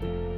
Bye.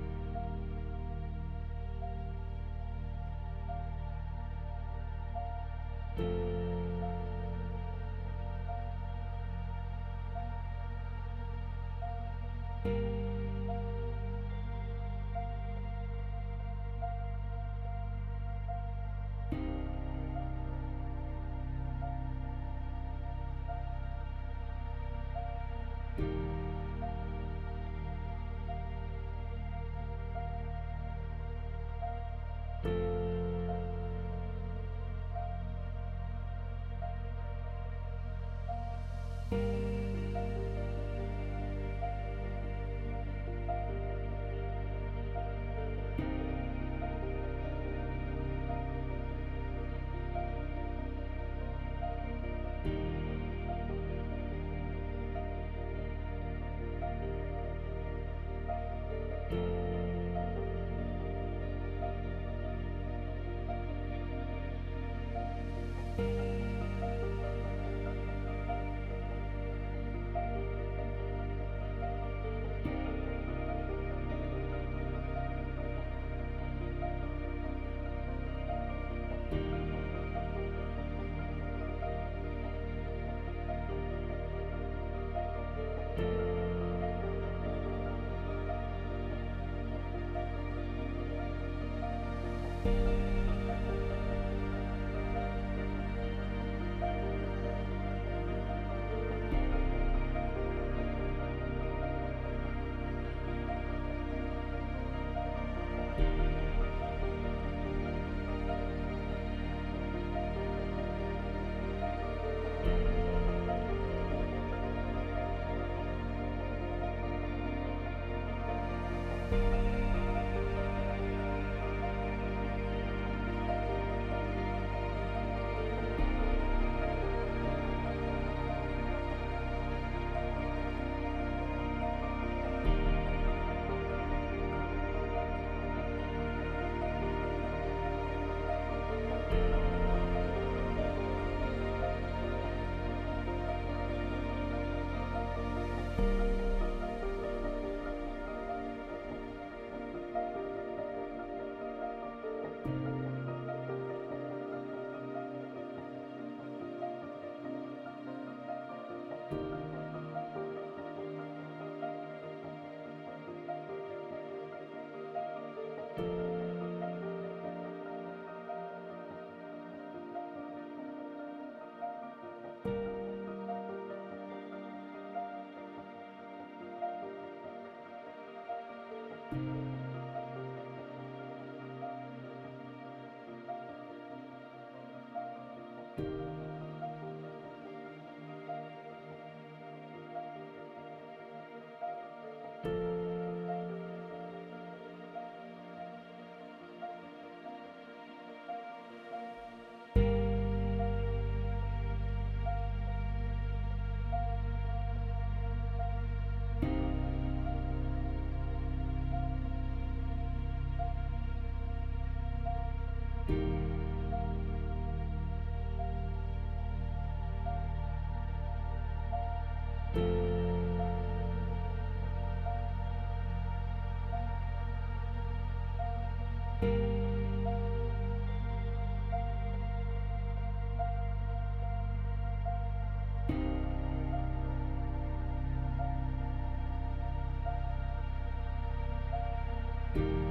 you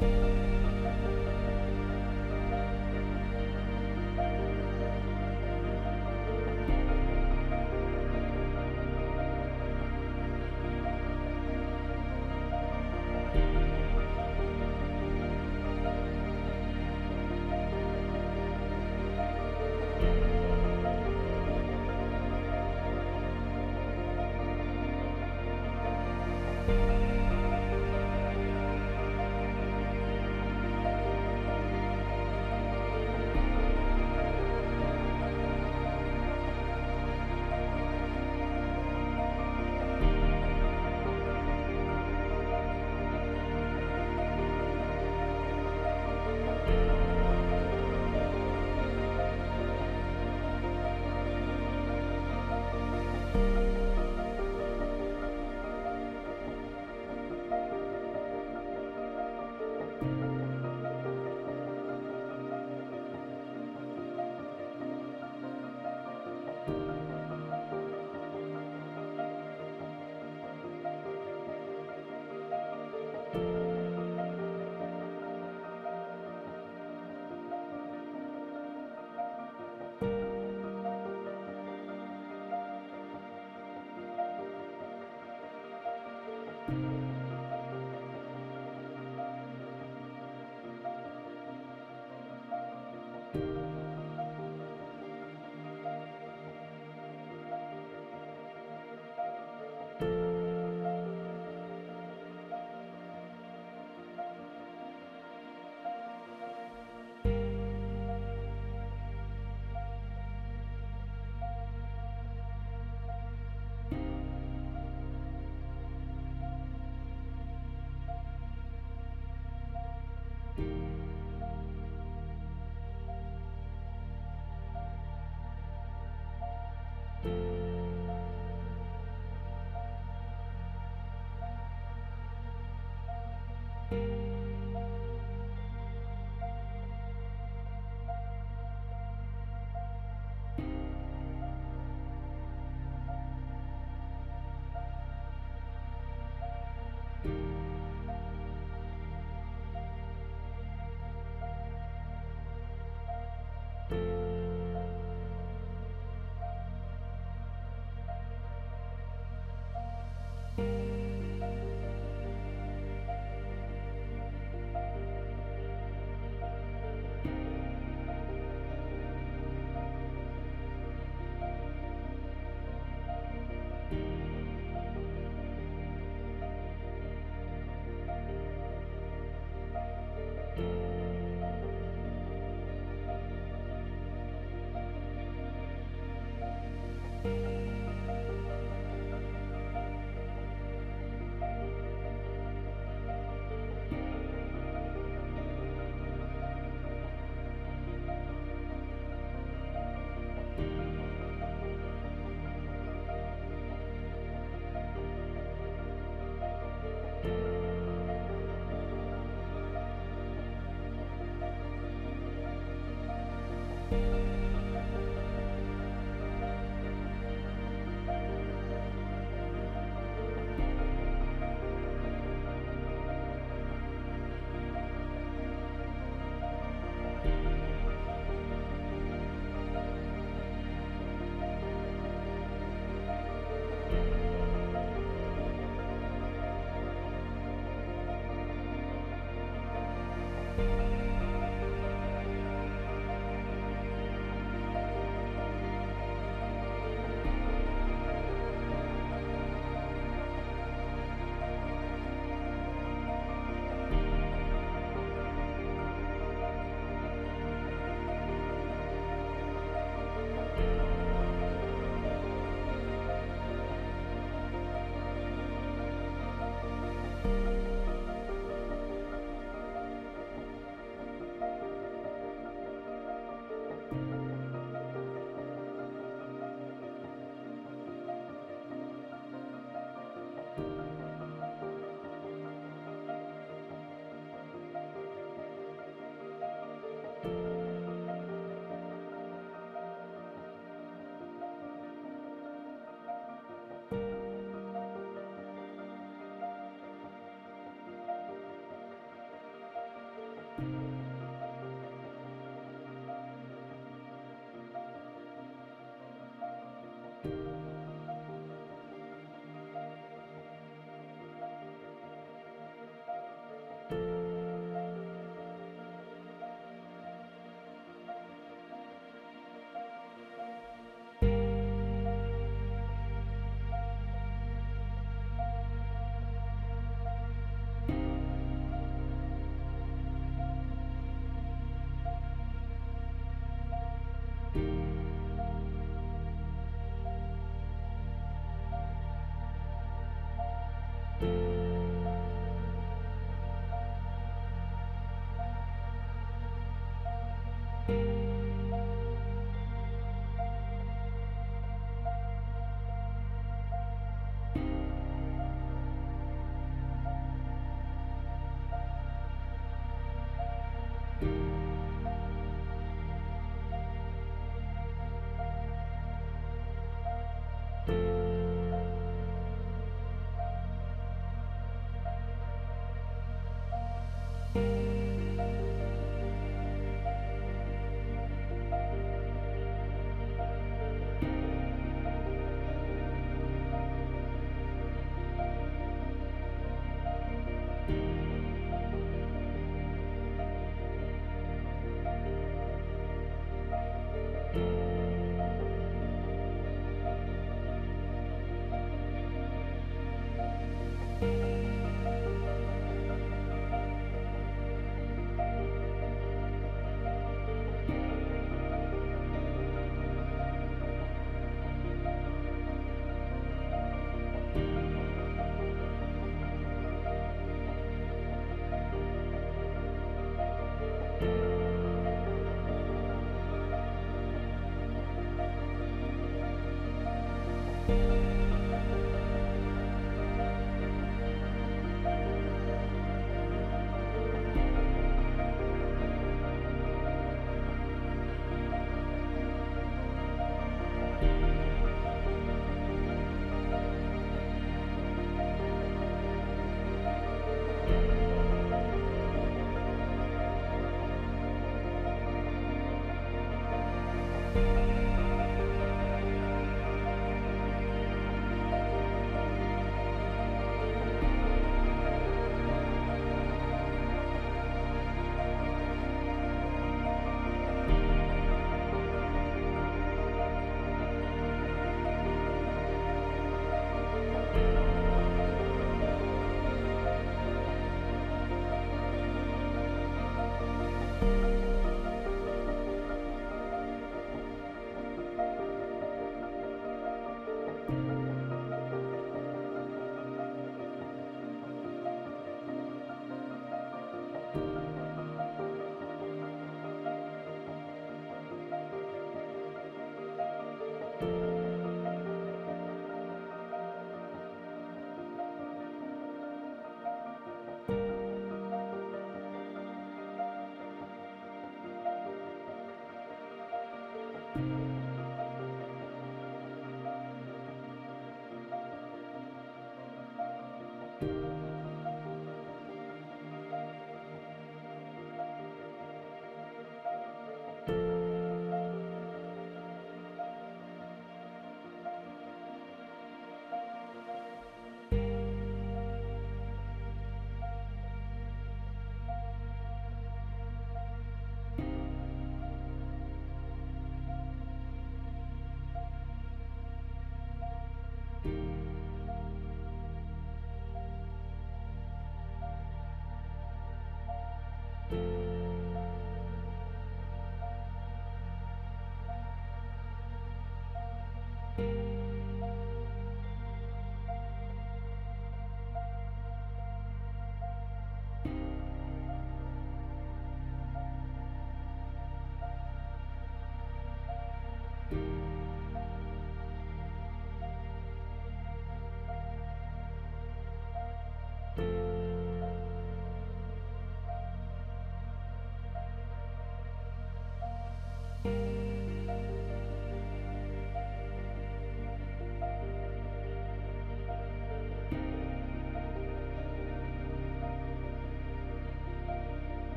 Bye.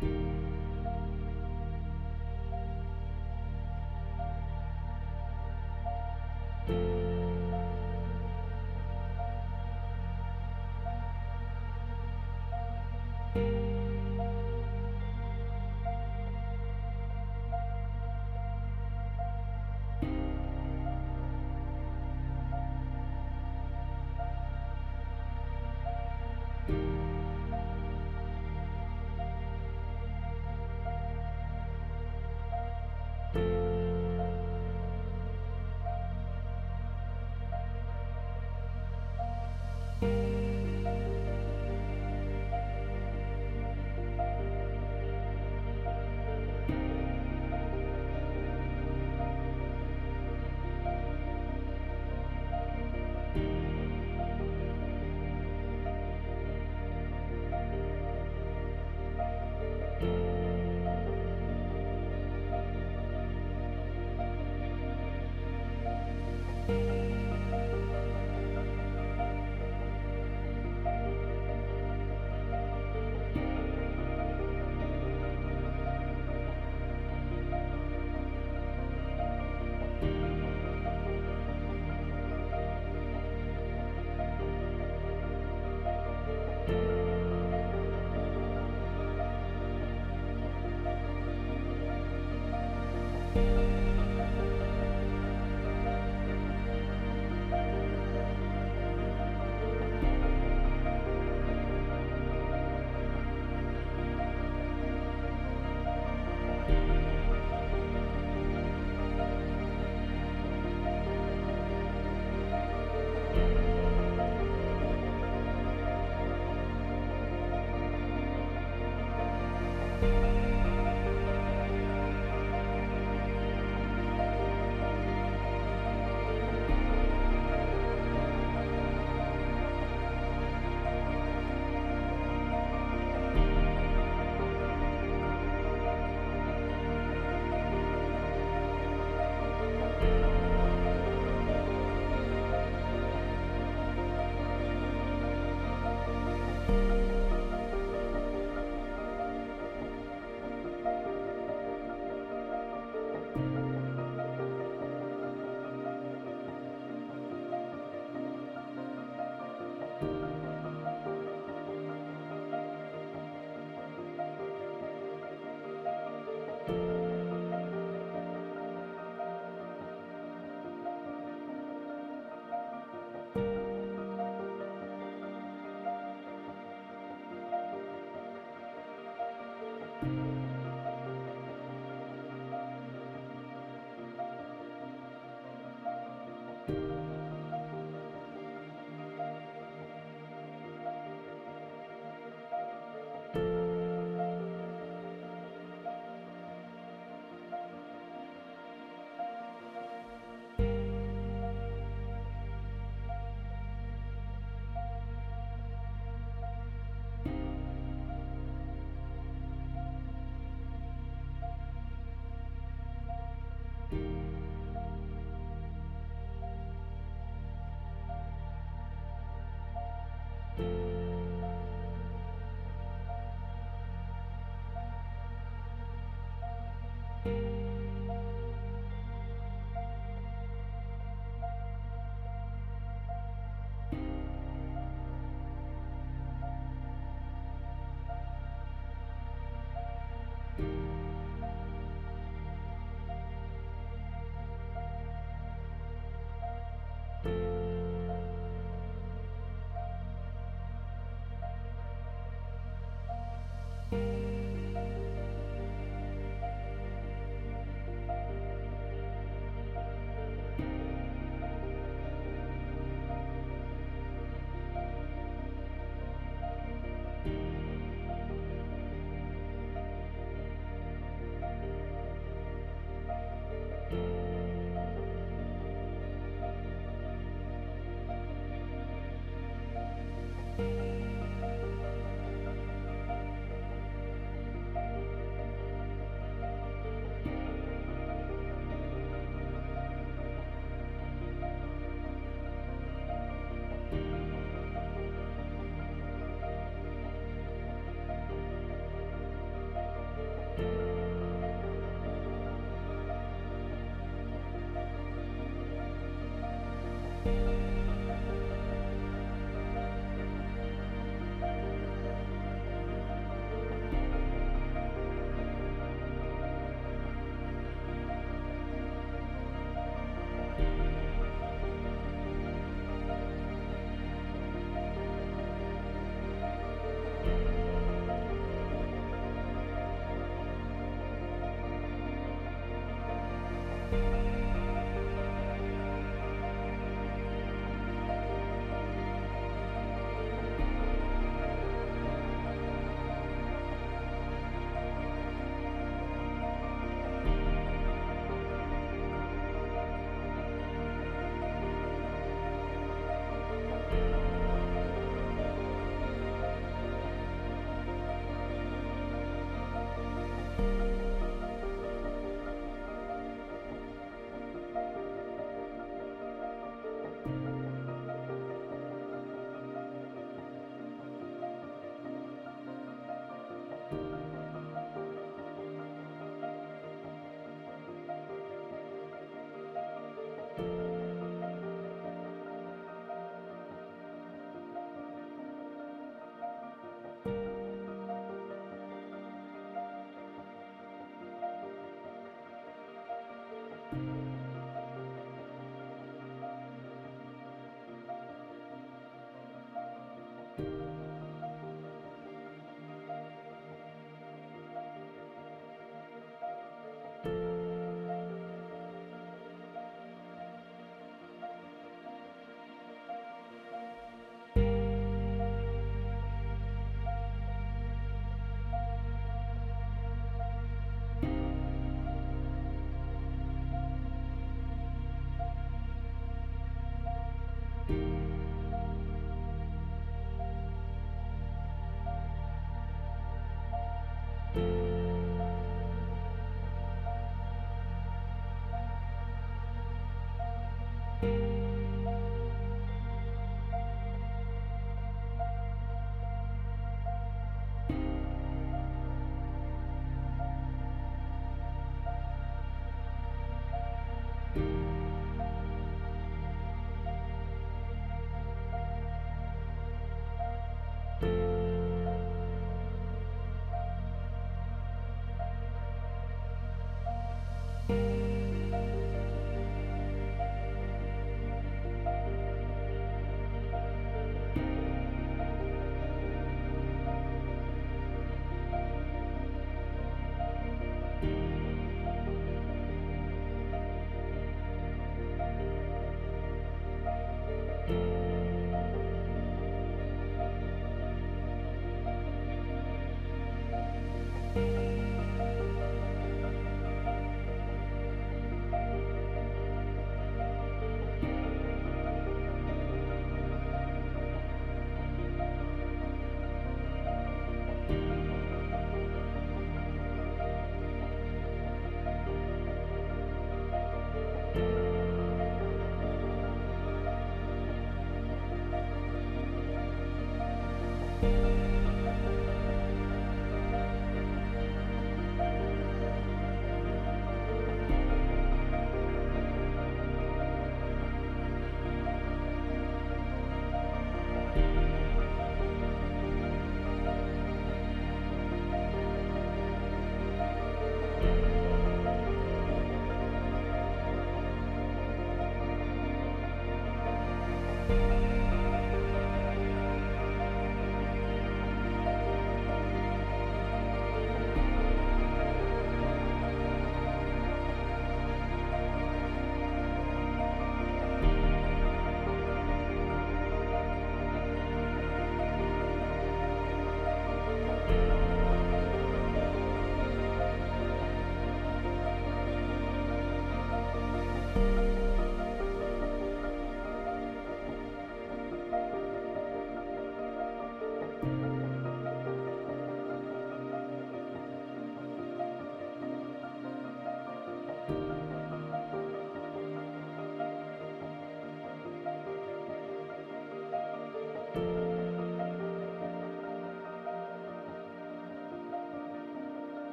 Bye.